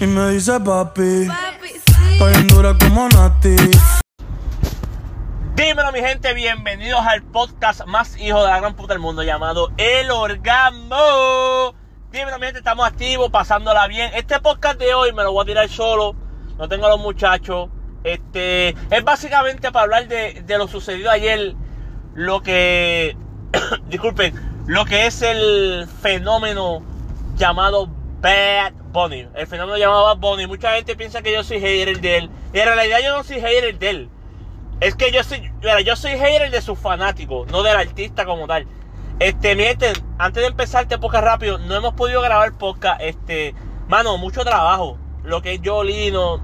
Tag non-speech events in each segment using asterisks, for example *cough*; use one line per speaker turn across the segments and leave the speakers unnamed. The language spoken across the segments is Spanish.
y me dice papi.
Papi, sí.
Estoy en dura como Nati.
Dímelo mi gente, bienvenidos al podcast más hijo de la gran puta del mundo llamado El Orgasmo. Dímelo mi gente, estamos activos, pasándola bien. Este podcast de hoy me lo voy a tirar solo, no tengo a los muchachos. Este es básicamente para hablar de, de lo sucedido ayer, lo que, *coughs* disculpen, lo que es el fenómeno llamado Bad Bunny. El fenómeno llamado Bad Bunny. Mucha gente piensa que yo soy hater de él. Y en realidad yo no soy hater de él. Es que yo soy, mira, yo soy hater de sus fanáticos, no del artista como tal. Este, miren, antes de empezar este podcast rápido, no hemos podido grabar podcast, este, mano, mucho trabajo. Lo que es Jolino,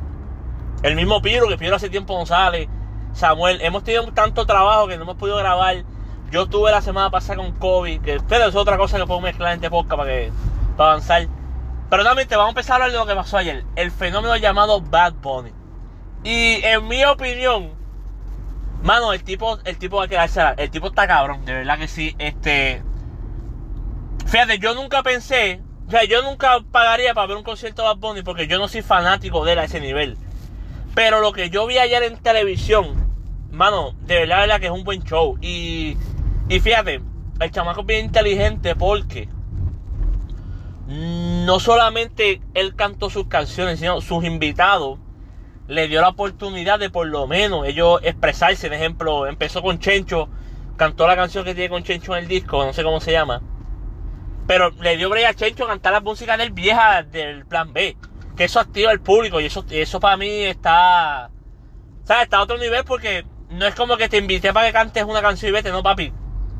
el mismo Piro, que Piro hace tiempo sale, Samuel, hemos tenido tanto trabajo que no hemos podido grabar. Yo estuve la semana pasada con COVID, que pero es otra cosa que puedo mezclar en este podcast para que, para avanzar. Pero nuevamente vamos a empezar a hablar de lo que pasó ayer, el fenómeno llamado Bad Bunny. Y en mi opinión, Mano, el tipo, el tipo quedarse, el tipo está cabrón, de verdad que sí. Este, fíjate, yo nunca pensé, o sea, yo nunca pagaría para ver un concierto de Bad Bunny porque yo no soy fanático de él a ese nivel. Pero lo que yo vi ayer en televisión, mano, de verdad, de verdad que es un buen show. Y, y fíjate, el chamaco es bien inteligente porque no solamente él cantó sus canciones, sino sus invitados le dio la oportunidad de por lo menos ellos expresarse. Por ejemplo, empezó con Chencho, cantó la canción que tiene con Chencho en el disco, no sé cómo se llama. Pero le dio break a Chencho cantar la música del vieja del plan B. Que eso activa al público y eso, eso para mí está. ¿Sabes? Está a otro nivel porque no es como que te invité para que cantes una canción y vete, no, papi.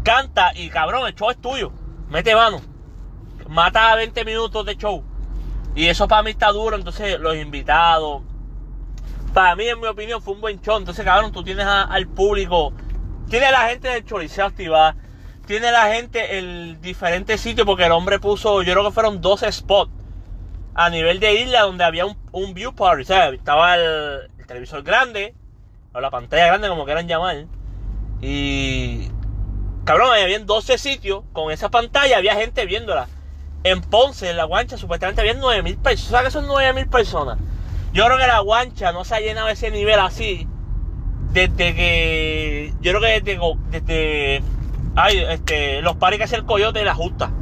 Canta y cabrón, el show es tuyo. Mete mano. Mata 20 minutos de show. Y eso para mí está duro. Entonces, los invitados, para mí, en mi opinión, fue un buen show. Entonces, cabrón, tú tienes al público, tienes a la gente del Choliseo activada, tiene la gente en diferentes sitios, porque el hombre puso, yo creo que fueron 12 spots a nivel de isla donde había un, un view party. O sea, estaba el, el, televisor grande, o la pantalla grande, como quieran llamar, y. Cabrón, había 12 sitios con esa pantalla, había gente viéndola. En Ponce, en la guancha, supuestamente había 9000 personas. ¿Sabes que son 9000 personas? Yo creo que la guancha no se ha llenado ese nivel así desde que. Yo creo que desde. ay, este, los pares que hace el coyote de la justa.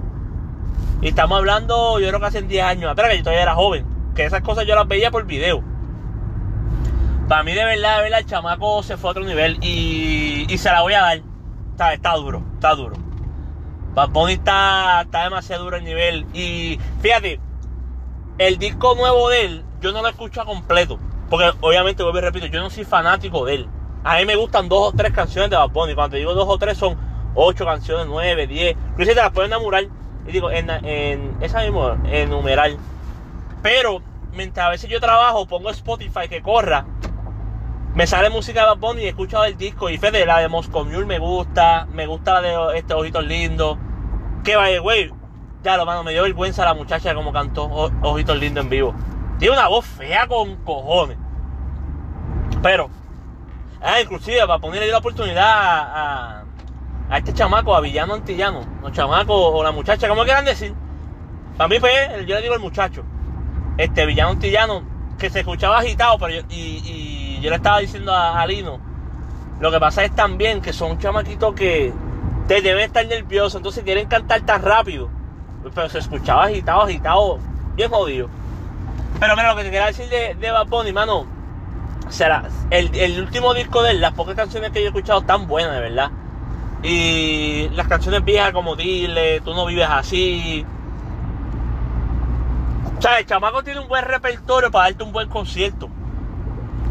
Y estamos hablando, yo creo que hace 10 años atrás, que yo todavía era joven. Que esas cosas yo las veía por video. Para mí, de verdad, de verdad, el chamaco se fue a otro nivel. Y, y se la voy a dar. Está, está duro, está duro. Bad Bunny está, está demasiado duro el nivel. Y fíjate, el disco nuevo de él, yo no lo escucho a completo. Porque obviamente, vuelvo y repito, yo no soy fanático de él. A mí me gustan dos o tres canciones de Bad Bunny. Cuando digo dos o tres son ocho canciones, nueve, diez. Incluso te las pueden enamorar. Y digo, en, en esa misma, en numeral. Pero, mientras a veces yo trabajo, pongo Spotify que corra. Me sale música de Bad Bunny y escucho el disco. Y Fede, la de Moscow Mule me gusta. Me gusta la de este Ojitos Lindos. Que vaya, güey. Ya lo mano, me dio vergüenza la muchacha como cantó Ojitos Lindos en vivo. Tiene una voz fea con cojones. Pero, ah, inclusive para ponerle la oportunidad a, a, a, este chamaco, a Villano Antillano, los chamacos o la muchacha, como quieran decir. Para mí, pues, yo le digo el muchacho. Este Villano Antillano, que se escuchaba agitado, pero yo, y, y, yo le estaba diciendo a, a, Lino, lo que pasa es también que son chamaquitos que te deben estar nerviosos, entonces quieren cantar tan rápido. Pero se escuchaba agitado, agitado, bien jodido. Pero mira, lo que te quería decir de, de Bad Bunny, mano, será el, el, último disco de él, las pocas canciones que yo he escuchado están buenas, de verdad. Y las canciones viejas como Dile, Tú no vives así. O sea, el chamaco tiene un buen repertorio para darte un buen concierto.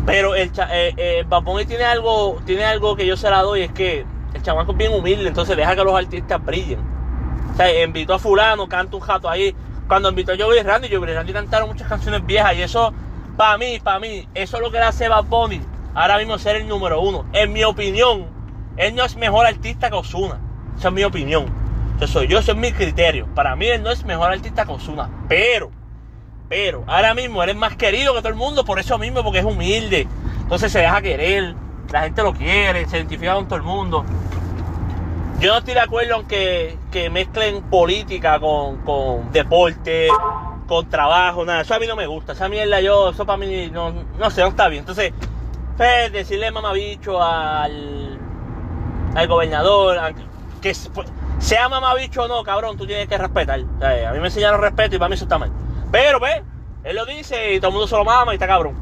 Pero el eh, eh, Bunny tiene algo, tiene algo que yo se la doy, es que chamaco es bien humilde, entonces deja que los artistas brillen. O sea, invitó a fulano, canta un jato ahí, cuando invitó a Joey Randy, Joey Randy cantaron muchas canciones viejas y eso, para mí, para mí, eso es lo que le hace Bad Bunny ahora mismo ser el número uno. En mi opinión, él no es mejor artista que Ozuna. Esa es mi opinión. Eso soy yo, eso es mi criterio. Para mí él no es mejor artista que Ozuna. Pero, pero, ahora mismo él es más querido que todo el mundo por eso mismo, porque es humilde. Entonces se deja querer, la gente lo quiere, se identifica con todo el mundo. Yo no estoy de acuerdo en que, mezclen política con, con deporte, con trabajo, nada. Eso a mí no me gusta. Esa mierda yo, eso para mí no, no sé, no está bien. Entonces, pues, decirle mamabicho al, al gobernador, a- que pues, sea mamabicho o no, cabrón, tú tienes que respetar. A mí me enseñaron respeto y para mí eso está mal. Pero, ve, él lo dice y todo el mundo se lo mama y está cabrón.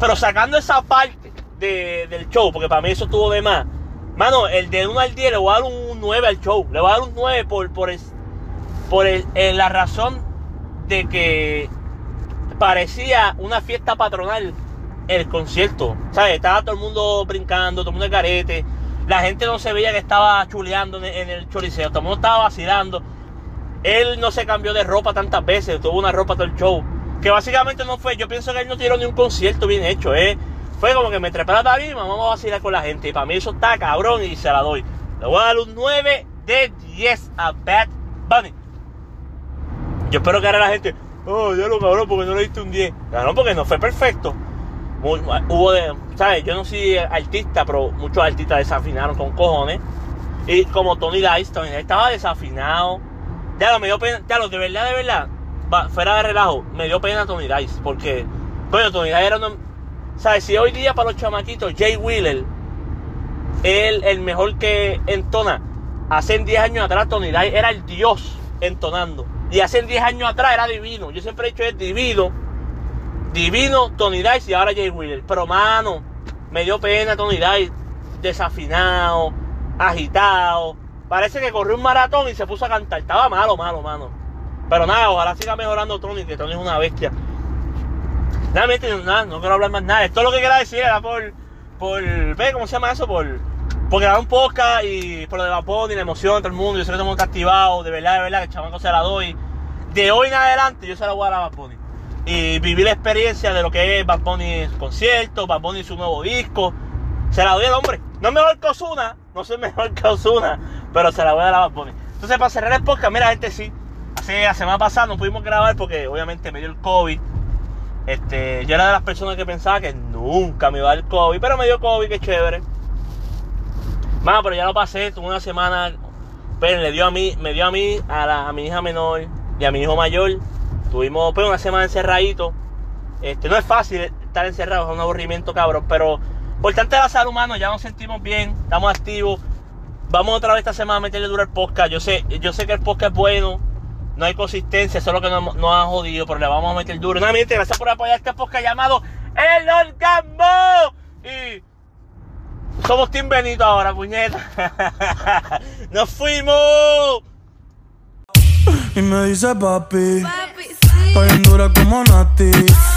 Pero sacando esa parte de- del show, porque para mí eso estuvo de más. Mano, el de 1 al 10 le voy a dar un 9 al show. Le voy a dar un 9 por, por, el- por el- eh, la razón de que parecía una fiesta patronal el concierto. ¿Sabes? Estaba todo el mundo brincando, todo el mundo en carete. La gente no se veía que estaba chuleando en el, en choriceo. Todo el mundo estaba vacilando. Él no se cambió de ropa tantas veces, tuvo una ropa todo el show. Que básicamente no fue, yo pienso que él no tiró ni un concierto bien hecho, ¿eh? Fue como que me trepé a la tarima, vamos a vacilar con la gente. Y para mí eso está cabrón y se la doy. Le voy a dar un 9 de 10 a Bad Bunny. Yo espero que ahora la gente, oh, ya lo cabrón, porque no le diste un 10. Cabrón, porque no fue perfecto. Hubo de, ¿sabes? Yo no soy artista, pero muchos artistas desafinaron con cojones. Y como Tony Dice, Tony estaba desafinado. Ya lo me dio pena, ya lo, de verdad, de verdad, fuera de relajo, me dio pena Tony Dice, porque, coño, Tony Dice era uno, ¿sabes? Si hoy día para los chamaquitos, Jay Wheeler, él, el mejor que entona, hace 10 años atrás Tony Dice era el dios entonando. Y hace 10 años atrás era divino. Yo siempre he dicho es divino. Divino Tony Dice y ahora Jay Wheeler. Pero mano, me dio pena Tony Dice. Desafinado, agitado. Parece que corrió un maratón y se puso a cantar. Estaba malo, malo, mano. Pero nada, ojalá siga mejorando Tony, que Tony es una bestia. Nada, mete, nada, no quiero hablar más nada. Esto es lo que quería decir era por, por, ve, ¿cómo se llama eso? Por, por grabar un podcast y por lo de Vapón y la emoción todo el mundo. Yo sé que todo el mundo está de verdad, de verdad, que el chamaco se la doy. De hoy en adelante yo se la voy a dar a Bunny. Y vivir la experiencia de lo que es Bad Bunny concierto, Bad Bunny su nuevo disco. Se la doy al hombre. No es mejor que Ozuna, no soy mejor que Ozuna, pero se la voy a dar a Bad Bunny. Entonces, para cerrar el podcast, mira, gente, sí. Hace la semana pasada no pudimos grabar porque obviamente me dio el COVID. Este, yo era de las personas que pensaba que nunca me iba a dar COVID, pero me dio COVID, que chévere. Mano, pero ya lo pasé, tuve una semana, pero le dio a mí, me dio a mí, a, la- a mi hija menor y a mi hijo mayor. Tuvimos pues una semana encerradito. Este, no es fácil estar encerrado, es un aburrimiento cabrón, pero importante la salud humana, ya nos sentimos bien, estamos activos. Vamos otra vez esta semana a meterle duro el podcast. Yo sé, yo sé que el podcast es bueno, no hay consistencia, eso es lo que nos, nos ha jodido, pero le vamos a meter duro. Nuevamente, gracias por apoyar este podcast llamado El Orgasmo. Y somos Team Benito ahora, puñeta. *laughs* ¡Nos fuimos!
Y me dice papi,
Papi, sí.
dura como